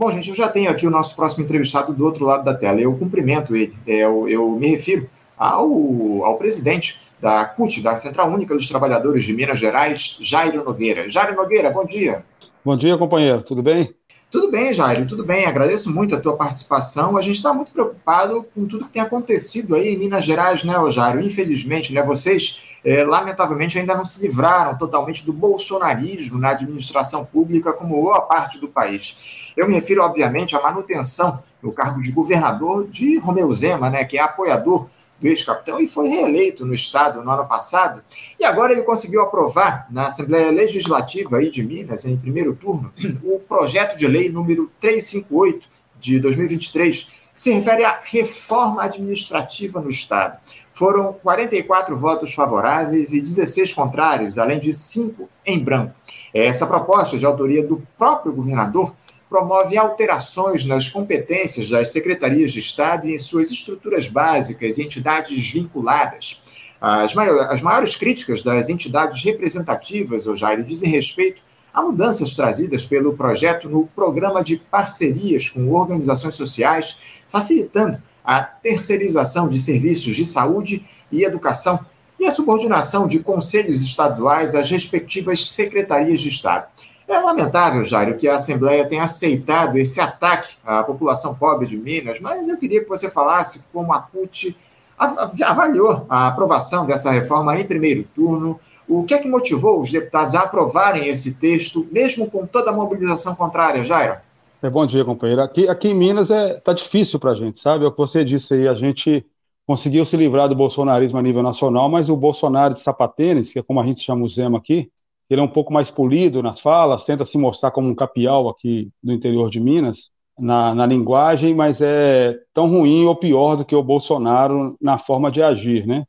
Bom, gente, eu já tenho aqui o nosso próximo entrevistado do outro lado da tela. Eu cumprimento ele. É, eu, eu me refiro ao, ao presidente da CUT, da Central Única dos Trabalhadores de Minas Gerais, Jairo Nogueira. Jairo Nogueira, bom dia. Bom dia, companheiro. Tudo bem? Tudo bem, Jairo, tudo bem. Agradeço muito a tua participação. A gente está muito preocupado com tudo que tem acontecido aí em Minas Gerais, né, Jairo? Infelizmente, né, vocês, é, lamentavelmente, ainda não se livraram totalmente do bolsonarismo na administração pública, como boa parte do país. Eu me refiro, obviamente, à manutenção do cargo de governador de Romeu Zema, né, que é apoiador do ex-capitão e foi reeleito no Estado no ano passado. E agora ele conseguiu aprovar na Assembleia Legislativa aí de Minas, em primeiro turno, o projeto de lei número 358 de 2023, que se refere à reforma administrativa no Estado. Foram 44 votos favoráveis e 16 contrários, além de cinco em branco. Essa proposta, de autoria do próprio governador, promove alterações nas competências das secretarias de Estado e em suas estruturas básicas e entidades vinculadas. As, maiores, as maiores críticas das entidades representativas, o Jair, dizem respeito a mudanças trazidas pelo projeto no programa de parcerias com organizações sociais, facilitando a terceirização de serviços de saúde e educação e a subordinação de conselhos estaduais às respectivas secretarias de Estado. É lamentável, Jairo, que a Assembleia tenha aceitado esse ataque à população pobre de Minas, mas eu queria que você falasse como a CUT avaliou a aprovação dessa reforma em primeiro turno. O que é que motivou os deputados a aprovarem esse texto, mesmo com toda a mobilização contrária, Jairo? É, bom dia, companheiro. Aqui, aqui em Minas é, tá difícil para a gente, sabe? É o que você disse aí, a gente conseguiu se livrar do bolsonarismo a nível nacional, mas o Bolsonaro de sapatênis, que é como a gente chama o Zema aqui, ele é um pouco mais polido nas falas, tenta se mostrar como um capial aqui do interior de Minas, na, na, linguagem, mas é tão ruim ou pior do que o Bolsonaro na forma de agir, né?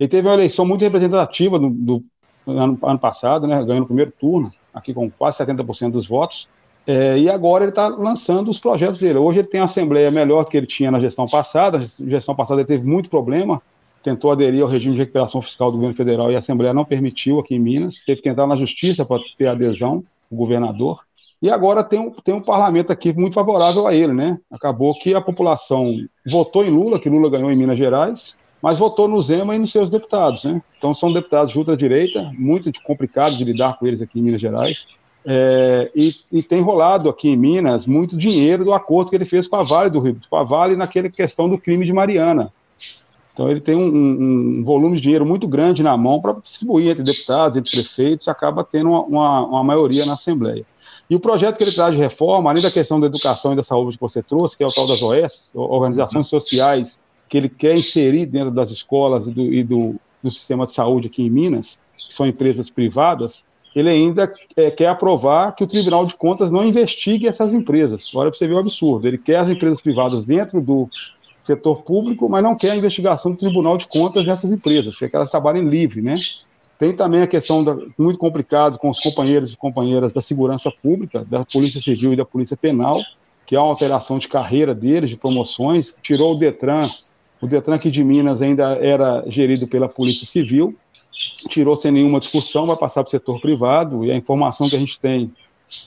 Ele teve uma eleição muito representativa do, do ano, ano, passado, né? Ganhou no primeiro turno, aqui com quase 70% dos votos, é, e agora ele está lançando os projetos dele. Hoje ele tem a Assembleia melhor do que ele tinha na gestão passada, a gestão passada ele teve muito problema, tentou aderir ao regime de recuperação fiscal do governo federal e a Assembleia não permitiu aqui em Minas, teve que entrar na justiça para ter adesão, o governador, e agora tem um, tem um parlamento aqui muito favorável a ele, né? Acabou que a população votou em Lula, que Lula ganhou em Minas Gerais, mas votou no Zema e nos seus deputados, né? Então são deputados de ultradireita, muito complicado de lidar com eles aqui em Minas Gerais, é, e, e, tem rolado aqui em Minas muito dinheiro do acordo que ele fez com a Vale do Rio, com a Vale naquela questão do crime de Mariana. Então, ele tem um, um, volume de dinheiro muito grande na mão para distribuir entre deputados, entre prefeitos, e acaba tendo uma, uma, uma, maioria na Assembleia. E o projeto que ele traz de reforma, além da questão da educação e da saúde que você trouxe, que é o tal das OS, organizações sociais, que ele quer inserir dentro das escolas e do, e do, do sistema de saúde aqui em Minas, que são empresas privadas, ele ainda é, quer aprovar que o Tribunal de Contas não investigue essas empresas. Olha para você ver o absurdo. Ele quer as empresas privadas dentro do, setor público, mas não quer a investigação do Tribunal de Contas nessas empresas, quer que elas trabalhem livre, né? Tem também a questão da, muito complicado com os companheiros e companheiras da segurança pública, da Polícia Civil e da Polícia Penal, que há uma alteração de carreira deles, de promoções, tirou o Detran, o Detran aqui de Minas ainda era gerido pela Polícia Civil, tirou sem nenhuma discussão, vai passar para o setor privado, e a informação que a gente tem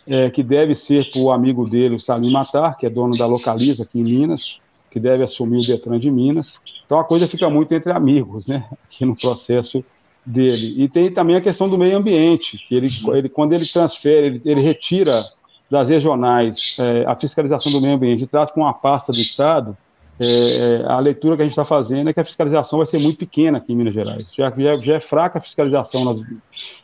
é que deve ser para o amigo dele, o Salim Matar, que é dono da Localiza aqui em Minas, que deve assumir o Detran de Minas. Então a coisa fica muito entre amigos, né, aqui no processo dele. E tem também a questão do meio ambiente, que ele, ele quando ele transfere, ele, ele retira das regionais é, a fiscalização do meio ambiente e traz com uma pasta do Estado, é, a leitura que a gente está fazendo é que a fiscalização vai ser muito pequena aqui em Minas Gerais. Já, já, já é fraca a fiscalização nas,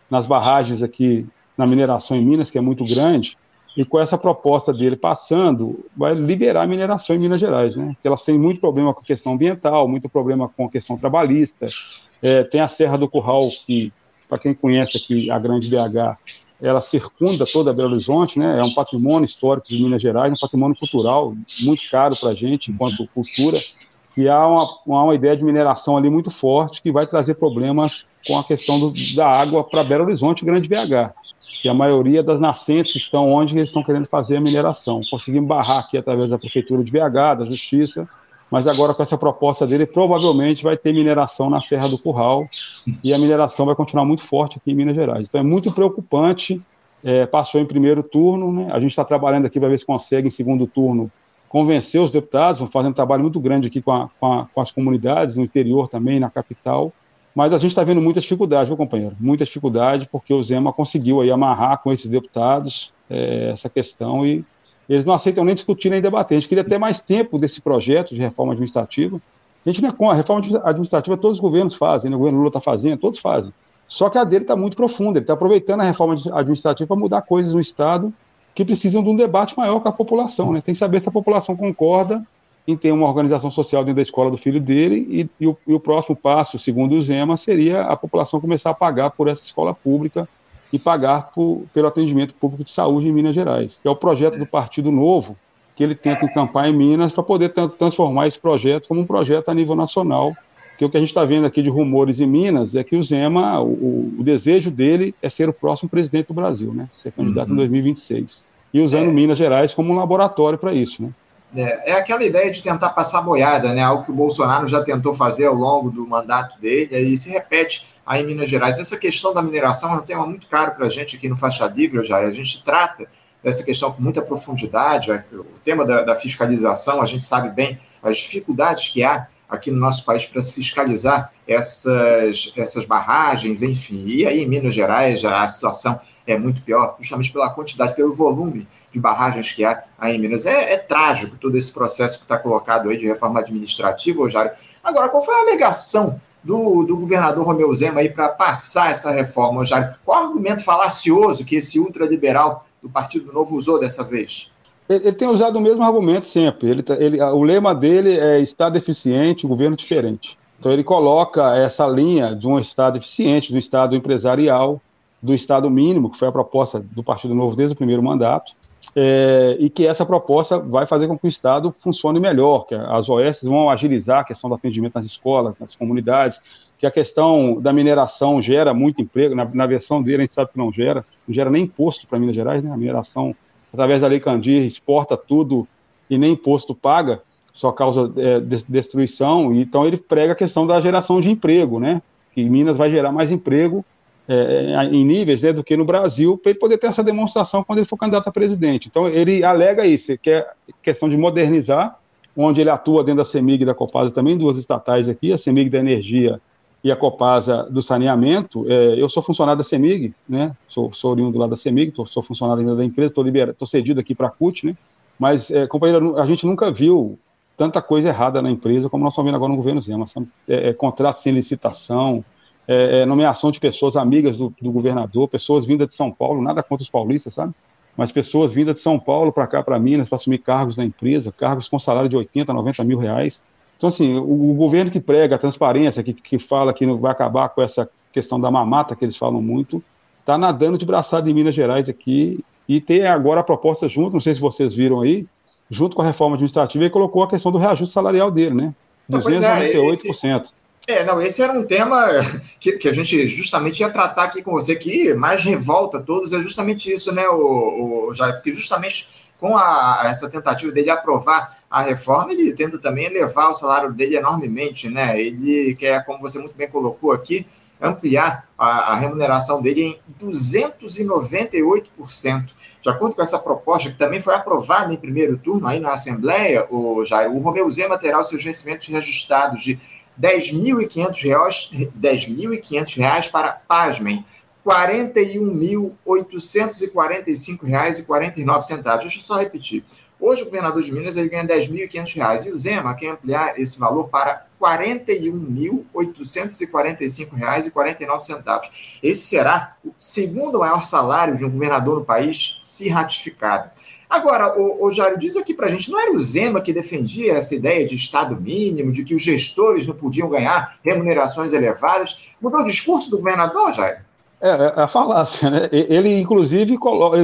nas barragens aqui na mineração em Minas, que é muito grande, e com essa proposta dele passando, vai liberar a mineração em Minas Gerais, né? Porque elas têm muito problema com a questão ambiental, muito problema com a questão trabalhista. É, tem a Serra do Curral, que, para quem conhece aqui a Grande BH, ela circunda toda Belo Horizonte, né? É um patrimônio histórico de Minas Gerais, um patrimônio cultural muito caro para a gente, enquanto cultura. E há uma, uma ideia de mineração ali muito forte que vai trazer problemas com a questão do, da água para Belo Horizonte e Grande BH que a maioria das nascentes estão onde eles estão querendo fazer a mineração. Conseguimos barrar aqui através da Prefeitura de BH, da Justiça, mas agora com essa proposta dele, provavelmente vai ter mineração na Serra do Curral e a mineração vai continuar muito forte aqui em Minas Gerais. Então é muito preocupante é, passou em primeiro turno, né? A gente está trabalhando aqui para ver se consegue, em segundo turno, convencer os deputados, vão fazendo um trabalho muito grande aqui com, a, com, a, com as comunidades, no interior também, na capital, mas a gente está vendo muita dificuldade, meu companheiro? Muita dificuldade, porque o Zema conseguiu aí amarrar com esses deputados é, essa questão e eles não aceitam nem discutir nem debater. A gente queria ter mais tempo desse projeto de reforma administrativa. A gente não é com a reforma administrativa todos os governos fazem, né? o governo Lula está fazendo, todos fazem. Só que a dele está muito profunda, ele está aproveitando a reforma administrativa para mudar coisas no Estado que precisam de um debate maior com a população. Né? Tem que saber se a população concorda em ter uma organização social dentro da escola do filho dele, e, e, o, e o, próximo passo, segundo o Zema, seria a população começar a pagar por essa escola pública e pagar por, pelo atendimento público de saúde em Minas Gerais, que é o projeto do Partido Novo, que ele tenta encampar em Minas para poder transformar esse projeto como um projeto a nível nacional, que o que a gente está vendo aqui de rumores em Minas é que o Zema, o, o, desejo dele é ser o próximo presidente do Brasil, né? Ser candidato uhum. em 2026. E usando é. Minas Gerais como um laboratório para isso, né? É, é, aquela ideia de tentar passar boiada, né? Algo que o Bolsonaro já tentou fazer ao longo do mandato dele, e se repete aí em Minas Gerais. Essa questão da mineração é um tema muito caro para a gente aqui no Faixa Livre, já. A gente trata dessa questão com muita profundidade. O tema da, da fiscalização, a gente sabe bem as dificuldades que há aqui no nosso país para se fiscalizar essas, essas barragens, enfim. E aí, em Minas Gerais, a situação é muito pior, justamente pela quantidade, pelo volume de barragens que há aí em Minas. É, é trágico todo esse processo que está colocado aí de reforma administrativa, Ojário. Agora, qual foi a alegação do, do governador Romeu Zema aí para passar essa reforma, Ojário? Qual o argumento falacioso que esse ultraliberal do Partido Novo usou dessa vez? Ele, tem usado o mesmo argumento sempre. Ele, tá, ele, o lema dele é Estado eficiente, governo diferente. Então ele coloca essa linha de um Estado eficiente, do Estado empresarial, do Estado mínimo, que foi a proposta do Partido Novo desde o primeiro mandato, é, e que essa proposta vai fazer com que o Estado funcione melhor, que as OS vão agilizar a questão do atendimento nas escolas, nas comunidades, que a questão da mineração gera muito emprego, na, na versão dele a gente sabe que não gera, não gera nem imposto para Minas Gerais, né? a mineração através da Lei Candir, exporta tudo e nem imposto paga, só causa é, destruição. Então, ele prega a questão da geração de emprego, né? Que Minas vai gerar mais emprego é, é em níveis né, do que no Brasil, para ele poder ter essa demonstração quando ele for candidato a presidente. Então, ele alega isso, que é questão de modernizar, onde ele atua dentro da CEMIG e da Copasa também, duas estatais aqui, a CEMIG da Energia e a Copasa do saneamento. É, eu sou funcionário da CEMIG, né? Sou, sou oriundo lá da CEMIG, tô, sou funcionário ainda da empresa, estou cedido aqui para a CUT, né? Mas, é, companheiro, a gente nunca viu tanta coisa errada na empresa como nós estamos vendo agora no governo Zema. É, é, contrato sem licitação, é, é, nomeação de pessoas amigas do, do, governador, pessoas vindas de São Paulo, nada contra os paulistas, sabe? Mas pessoas vindas de São Paulo para cá, para Minas, para assumir cargos na empresa, cargos com salário de 80, 90 mil reais. Então, assim, o, o governo que prega a transparência, que, que fala que vai acabar com essa questão da mamata, que eles falam muito, está nadando de braçada em Minas Gerais aqui, e tem agora a proposta junto, não sei se vocês viram aí, junto com a reforma administrativa, ele colocou a questão do reajuste salarial dele, né? 298%. É, é, não, esse era um tema que, que a gente justamente ia tratar aqui com você, que mais revolta todos, é justamente isso, né, o, o Jair? Porque justamente com a, essa tentativa dele aprovar a reforma, ele tenta também elevar o salário dele enormemente, né? Ele quer, como você muito bem colocou aqui, ampliar a, a remuneração dele em 298%. De acordo com essa proposta, que também foi aprovada em primeiro turno aí na Assembleia, o Jairo, o Romeu Zema terá os seus vencimentos reajustados de R$ 10.500 10.500 reais para, pasmem, R$ 41.845,49. Deixa eu só repetir. Hoje, o governador de Minas ele ganha R$ 10.500 e o Zema quer ampliar esse valor para R$ 41.845,49. Esse será o segundo maior salário de um governador no país, se ratificado. Agora, o, o Jário, diz aqui para a gente, não era o Zema que defendia essa ideia de Estado mínimo, de que os gestores não podiam ganhar remunerações elevadas? Mudou o discurso do governador, Jair? É, é a falácia, né? Ele, inclusive,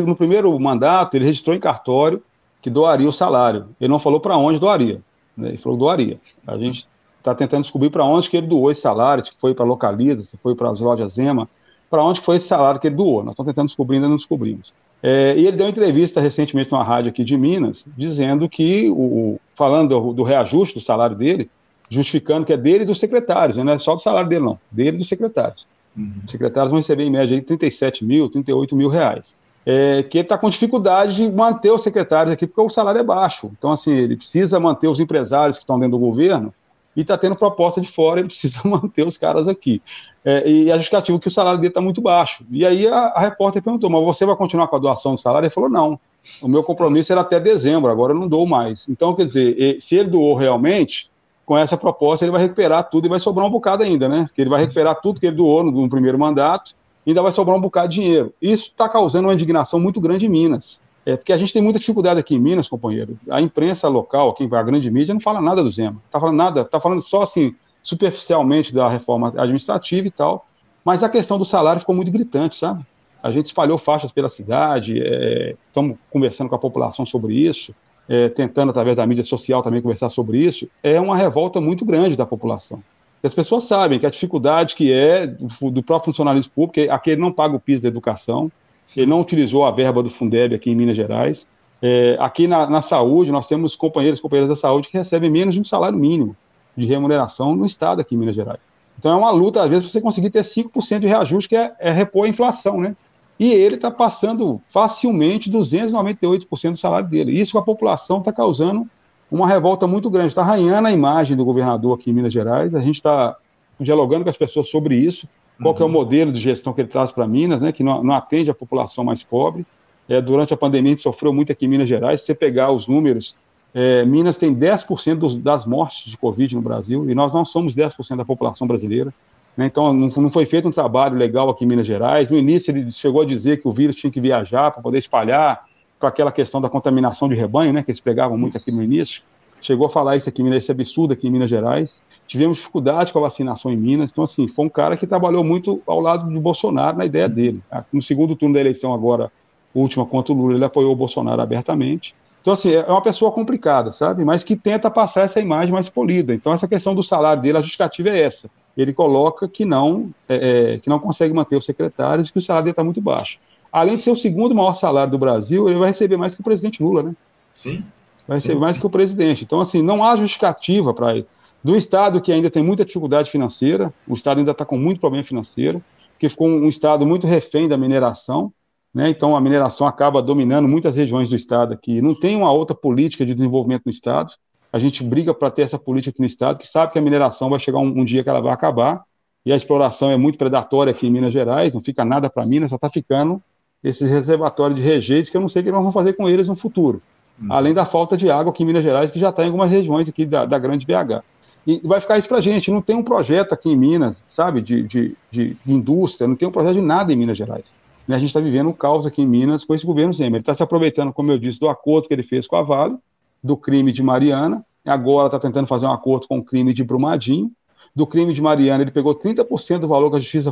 no primeiro mandato, ele registrou em cartório que doaria o salário. Ele não falou para onde doaria. Né? Ele falou doaria. A gente está tentando descobrir para onde que ele doou esse salário, se foi para a Localiza, se foi para as lojas Zema, para onde foi esse salário que ele doou. Nós estamos tentando descobrir, ainda não descobrimos. É, e ele deu uma entrevista recentemente numa rádio aqui de Minas, dizendo que, o, falando do, do, reajuste do salário dele, justificando que é dele e dos secretários, né? não é só do salário dele, não, dele e dos secretários. Uhum. Os secretários vão receber em média aí 37 mil, 38 mil reais. é, que ele está com dificuldade de manter os secretários aqui, porque o salário é baixo. Então, assim, ele precisa manter os empresários que estão dentro do governo e está tendo proposta de fora, ele precisa manter os caras aqui. É, e a justificativa é que o salário dele está muito baixo. E aí a, a, repórter perguntou, mas você vai continuar com a doação do salário? Ele falou, não, o meu compromisso era até dezembro, agora eu não dou mais. Então, quer dizer, se ele doou realmente, com essa proposta ele vai recuperar tudo e vai sobrar um bocado ainda, né? Porque ele vai recuperar tudo que ele doou no, no primeiro mandato, e ainda vai sobrar um bocado de dinheiro. Isso está causando uma indignação muito grande em Minas. É, porque a gente tem muita dificuldade aqui em Minas, companheiro. A imprensa local, aqui, a grande mídia, não fala nada do Zema. Está falando nada, está falando só assim, superficialmente da reforma administrativa e tal. Mas a questão do salário ficou muito gritante, sabe? A gente espalhou faixas pela cidade, é, estamos conversando com a população sobre isso, é, tentando, através da mídia social, também conversar sobre isso. É uma revolta muito grande da população. E as pessoas sabem que a dificuldade que é do, do próprio funcionalismo público, é aquele não paga o piso da educação, ele não utilizou a verba do Fundeb aqui em Minas Gerais. É, aqui na, na, saúde, nós temos companheiros e companheiras da saúde que recebem menos de um salário mínimo de remuneração no Estado aqui em Minas Gerais. Então é uma luta, às vezes, você conseguir ter 5% de reajuste, que é, é, repor a inflação, né? E ele está passando facilmente 298% do salário dele. Isso a população está causando uma revolta muito grande. Está arranhando a imagem do governador aqui em Minas Gerais. A gente está dialogando com as pessoas sobre isso qual que é o uhum. modelo de gestão que ele traz para Minas, né, que não, não, atende a população mais pobre. É, durante a pandemia, a gente sofreu muito aqui em Minas Gerais. Se você pegar os números, é, Minas tem 10% dos, das mortes de Covid no Brasil, e nós não somos 10% da população brasileira. Né, então, não, não, foi feito um trabalho legal aqui em Minas Gerais. No início, ele chegou a dizer que o vírus tinha que viajar para poder espalhar, para aquela questão da contaminação de rebanho, né, que eles pegavam muito aqui no início. Chegou a falar isso aqui, esse absurdo aqui em Minas Gerais. Tivemos dificuldade com a vacinação em Minas. Então, assim, foi um cara que trabalhou muito ao lado do Bolsonaro na ideia dele. No segundo turno da eleição, agora, última contra o Lula, ele apoiou o Bolsonaro abertamente. Então, assim, é uma pessoa complicada, sabe? Mas que tenta passar essa imagem mais polida. Então, essa questão do salário dele, a justificativa é essa. Ele coloca que não, é, é que não consegue manter os secretários e que o salário dele está muito baixo. Além de ser o segundo maior salário do Brasil, ele vai receber mais que o presidente Lula, né? Sim. Vai receber sim, mais sim. que o presidente. Então, assim, não há justificativa para ele do Estado que ainda tem muita dificuldade financeira, o Estado ainda está com muito problema financeiro, que ficou um Estado muito refém da mineração, né? então a mineração acaba dominando muitas regiões do Estado aqui. Não tem uma outra política de desenvolvimento no Estado, a gente briga para ter essa política aqui no Estado, que sabe que a mineração vai chegar um, um, dia que ela vai acabar, e a exploração é muito predatória aqui em Minas Gerais, não fica nada para Minas, só está ficando esses reservatórios de rejeitos que eu não sei o que nós vamos fazer com eles no futuro. Hum. Além da falta de água aqui em Minas Gerais, que já está em algumas regiões aqui da, da grande BH. E vai ficar isso para a gente. Não tem um projeto aqui em Minas, sabe, de, de, de indústria, não tem um projeto de nada em Minas Gerais. Né, a gente está vivendo um caos aqui em Minas com esse governo Zema. Ele está se aproveitando, como eu disse, do acordo que ele fez com a Vale, do crime de Mariana, agora está tentando fazer um acordo com o crime de Brumadinho. Do crime de Mariana, ele pegou 30% do valor que a justiça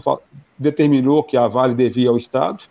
determinou que a Vale devia ao Estado,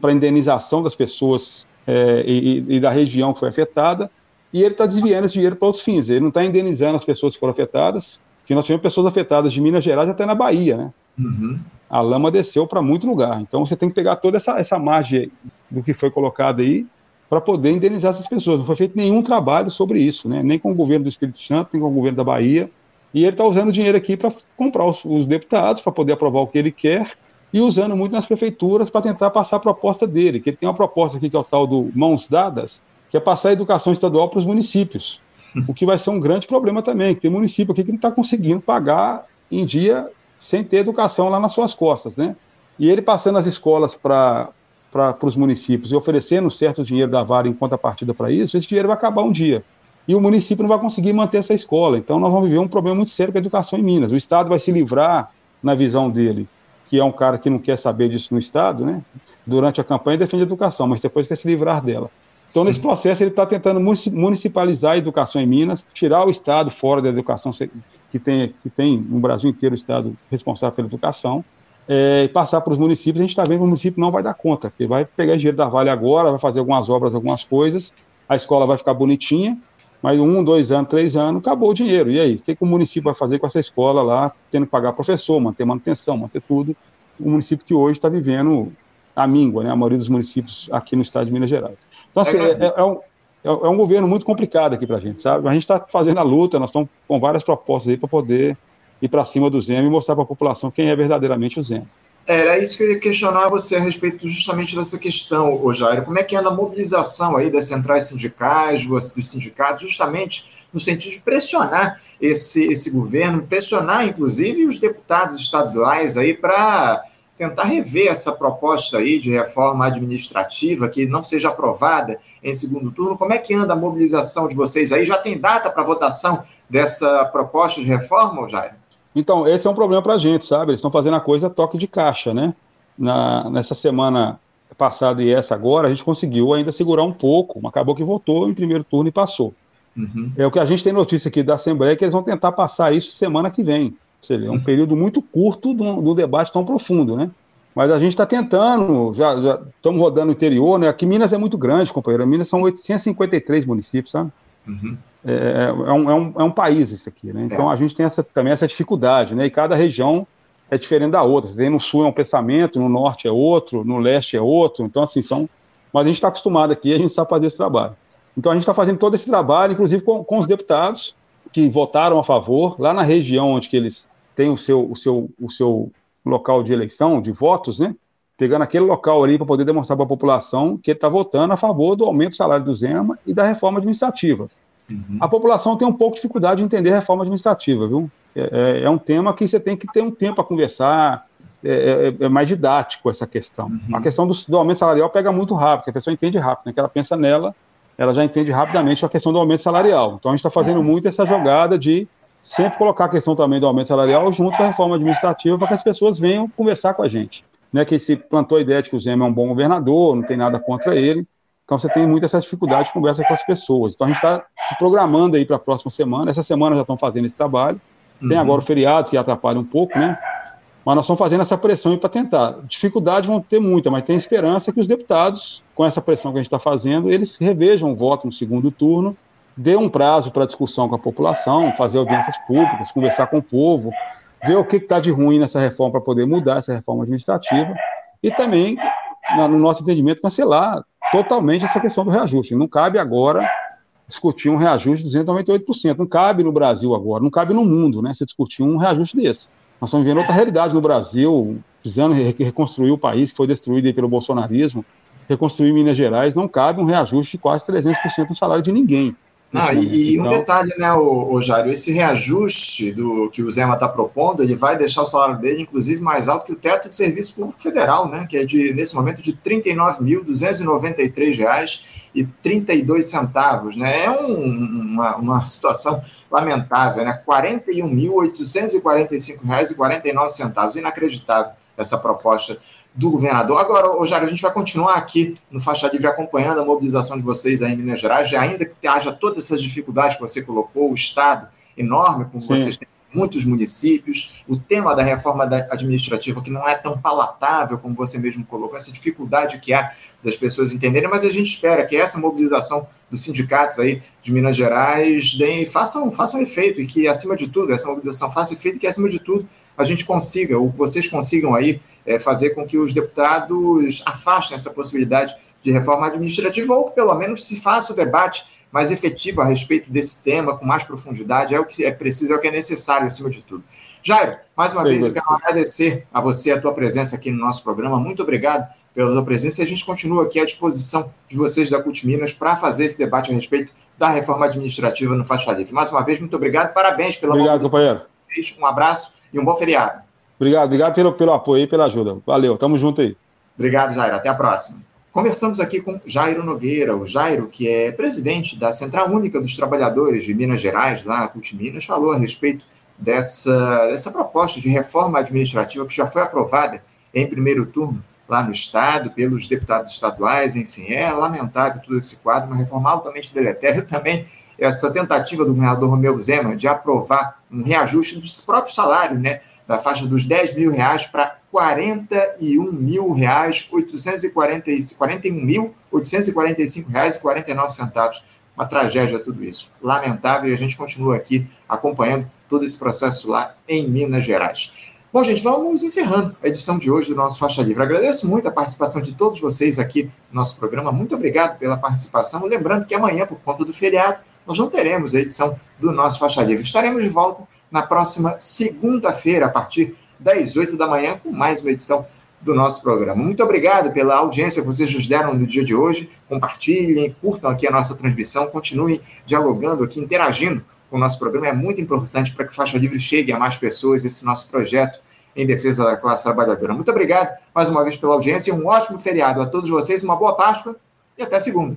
para indenização das pessoas é, e, e da região que foi afetada e ele está desviando esse dinheiro para outros fins. Ele não está indenizando as pessoas que foram afetadas, que nós tivemos pessoas afetadas de Minas Gerais até na Bahia, né? Uhum. A lama desceu para muito lugar. Então você tem que pegar toda essa, essa margem do que foi colocado aí para poder indenizar essas pessoas. Não foi feito nenhum trabalho sobre isso, né? Nem com o governo do Espírito Santo, nem com o governo da Bahia. E ele está usando dinheiro aqui para comprar os, os deputados, para poder aprovar o que ele quer, e usando muito nas prefeituras para tentar passar a proposta dele. Que ele tem uma proposta aqui que é o tal do mãos dadas, que é passar a educação estadual para os municípios. O que vai ser um grande problema também, que tem município aqui que não está conseguindo pagar em dia sem ter educação lá nas suas costas, né? E ele passando as escolas para para os municípios e oferecendo certo dinheiro da vara em contrapartida para isso, esse dinheiro vai acabar um dia. E o município não vai conseguir manter essa escola. Então, nós vamos viver um problema muito sério com a educação em Minas. O Estado vai se livrar, na visão dele, que é um cara que não quer saber disso no Estado, né? Durante a campanha defende a educação, mas depois quer se livrar dela. Então, nesse processo, ele está tentando municipalizar a educação em Minas, tirar o Estado fora da educação que tem, que tem no Brasil inteiro o Estado responsável pela educação, é, e passar para os municípios. A gente está vendo que o município não vai dar conta, porque vai pegar dinheiro da Vale agora, vai fazer algumas obras, algumas coisas, a escola vai ficar bonitinha, mas um, dois anos, três anos, acabou o dinheiro. E aí, o que, que o município vai fazer com essa escola lá, tendo que pagar professor, manter manutenção, manter tudo? O município que hoje está vivendo a míngua, né, a maioria dos municípios aqui no estado de Minas Gerais. Então, assim, é, é, é, um, é, é, um, governo muito complicado aqui para a gente, sabe? A gente está fazendo a luta, nós estamos com várias propostas aí para poder ir para cima do Zema e mostrar para a população quem é verdadeiramente o Zema. Era isso que eu ia questionar você a respeito justamente dessa questão, Jair. Como é que anda a mobilização aí das centrais sindicais, dos sindicatos, justamente no sentido de pressionar esse, esse governo, pressionar inclusive os deputados estaduais aí para tentar rever essa proposta aí de reforma administrativa que não seja aprovada em segundo turno. Como é que anda a mobilização de vocês aí? Já tem data para votação dessa proposta de reforma, Jair? Então, esse é um problema para a gente, sabe? Eles estão fazendo a coisa toque de caixa, né? Na, nessa semana passada e essa agora, a gente conseguiu ainda segurar um pouco, mas acabou que votou em primeiro turno e passou. Uhum. É o que a gente tem notícia aqui da Assembleia, que eles vão tentar passar isso semana que vem. É um período muito curto de um, debate tão profundo, né? Mas a gente está tentando, já, já estamos rodando no interior, né? Aqui Minas é muito grande, companheiro. Minas são 853 municípios, sabe? Uhum. É, é, é, um, é, um, é um país isso aqui, né? Então é. a gente tem essa, também essa dificuldade, né? E cada região é diferente da outra. Tem no sul é um pensamento, no norte é outro, no leste é outro. Então, assim, são. Mas a gente está acostumado aqui, a gente sabe fazer esse trabalho. Então a gente está fazendo todo esse trabalho, inclusive com, com, os deputados que votaram a favor, lá na região onde que eles têm o seu, o seu, o seu local de eleição, de votos, né? Pegando aquele local ali para poder demonstrar para a população que ele está votando a favor do aumento do salário do Zema e da reforma administrativa. Uhum. A população tem um pouco de dificuldade de entender a reforma administrativa, viu? É, é, é um tema que você tem que ter um tempo para conversar, é, é, é, mais didático essa questão. Uhum. A questão do, do, aumento salarial pega muito rápido, a pessoa entende rápido, né? que ela pensa nela, ela já entende rapidamente a questão do aumento salarial. Então a gente está fazendo é. muito essa jogada de sempre colocar a questão também do aumento salarial junto com a reforma administrativa para que as pessoas venham conversar com a gente. Né, que se plantou a ideia de que o Zema é um bom governador, não tem nada contra ele, então você tem muita essa dificuldade de conversa com as pessoas. Então a gente está se programando aí para a próxima semana. Essa semana já estão fazendo esse trabalho. Tem uhum. agora o feriado que atrapalha um pouco, né? Mas nós estamos fazendo essa pressão para tentar. Dificuldade vão ter muita, mas tem esperança que os deputados, com essa pressão que a gente está fazendo, eles revejam o voto no segundo turno, dê um prazo para discussão com a população, fazer audiências públicas, conversar com o povo, ver o que está de ruim nessa reforma para poder mudar essa reforma administrativa e também, no nosso entendimento, cancelar totalmente essa questão do reajuste. Não cabe agora discutir um reajuste de 298%. Não cabe no Brasil agora, não cabe no mundo, né? Se discutir um reajuste desse. Nós estamos vivendo outra realidade no Brasil, precisando reconstruir o país que foi destruído pelo bolsonarismo, reconstruir Minas Gerais, não cabe um reajuste de quase 300% no salário de ninguém. Não, e, e um então. detalhe, né, o, o Jairo, esse reajuste do que o Zema está propondo, ele vai deixar o salário dele, inclusive, mais alto que o teto de serviço público federal, né, que é de, nesse momento, de R$ 39.293,32 né, é um, uma, uma situação lamentável, né, R$ 41.845,49, inacreditável essa proposta do governador. Agora, ô Jair, a gente vai continuar aqui no Faixa Livre acompanhando a mobilização de vocês aí em Minas Gerais, ainda que haja todas essas dificuldades que você colocou, o Estado enorme, como Sim. vocês têm muitos municípios, o tema da reforma administrativa que não é tão palatável como você mesmo colocou, essa dificuldade que há das pessoas entenderem, mas a gente espera que essa mobilização dos sindicatos aí de Minas Gerais deem, façam, façam efeito e que, acima de tudo, essa mobilização faça efeito e que, acima de tudo, a gente consiga, ou vocês consigam aí é, fazer com que os deputados afastem essa possibilidade de reforma administrativa, ou pelo menos se faça o debate mais efetivo a respeito desse tema, com mais profundidade, é o que é preciso, é o que é necessário, acima de tudo. Jairo, mais uma Sim, vez, eu quero agradecer a você a tua presença aqui no nosso programa. Muito obrigado pela tua presença e a gente continua aqui à disposição de vocês da CUT Minas para fazer esse debate a respeito da reforma administrativa no Faixa Livre. Mais uma vez, muito obrigado, parabéns pela Obrigado, companheiro. Um abraço e um bom feriado. Obrigado, obrigado pelo, pelo apoio e pela ajuda. Valeu, tamo junto aí. Obrigado, Jairo. Até a próxima. Conversamos aqui com Jairo Nogueira, o Jairo, que é presidente da Central Única dos Trabalhadores de Minas Gerais, lá, CUT Minas, falou a respeito dessa, dessa proposta de reforma administrativa que já foi aprovada em primeiro turno lá no Estado, pelos deputados estaduais, enfim, é lamentável todo esse quadro, uma reforma altamente deletéria também essa tentativa do governador Romeu Zema de aprovar um reajuste dos próprios salários, né, da faixa dos 10 mil reais para 41 mil reais, 41 mil 845 reais e 49 centavos. Uma tragédia tudo isso. Lamentável e a gente continua aqui acompanhando todo esse processo lá em Minas Gerais. Bom, gente, vamos encerrando a edição de hoje do nosso Faixa Livre. Agradeço muito a participação de todos vocês aqui no nosso programa. Muito obrigado pela participação. Lembrando que amanhã, por conta do feriado, nós não teremos a edição do nosso Faixa Livre. Estaremos de volta na próxima segunda-feira, a partir das 8 da manhã, com mais uma edição do nosso programa. Muito obrigado pela audiência que vocês nos deram no dia de hoje. Compartilhem, curtam aqui a nossa transmissão, continuem dialogando aqui, interagindo com o nosso programa. É muito importante para que Faixa Livre chegue a mais pessoas esse nosso projeto em defesa da classe trabalhadora. Muito obrigado mais uma vez pela audiência. Um ótimo feriado a todos vocês, uma boa Páscoa e até segunda.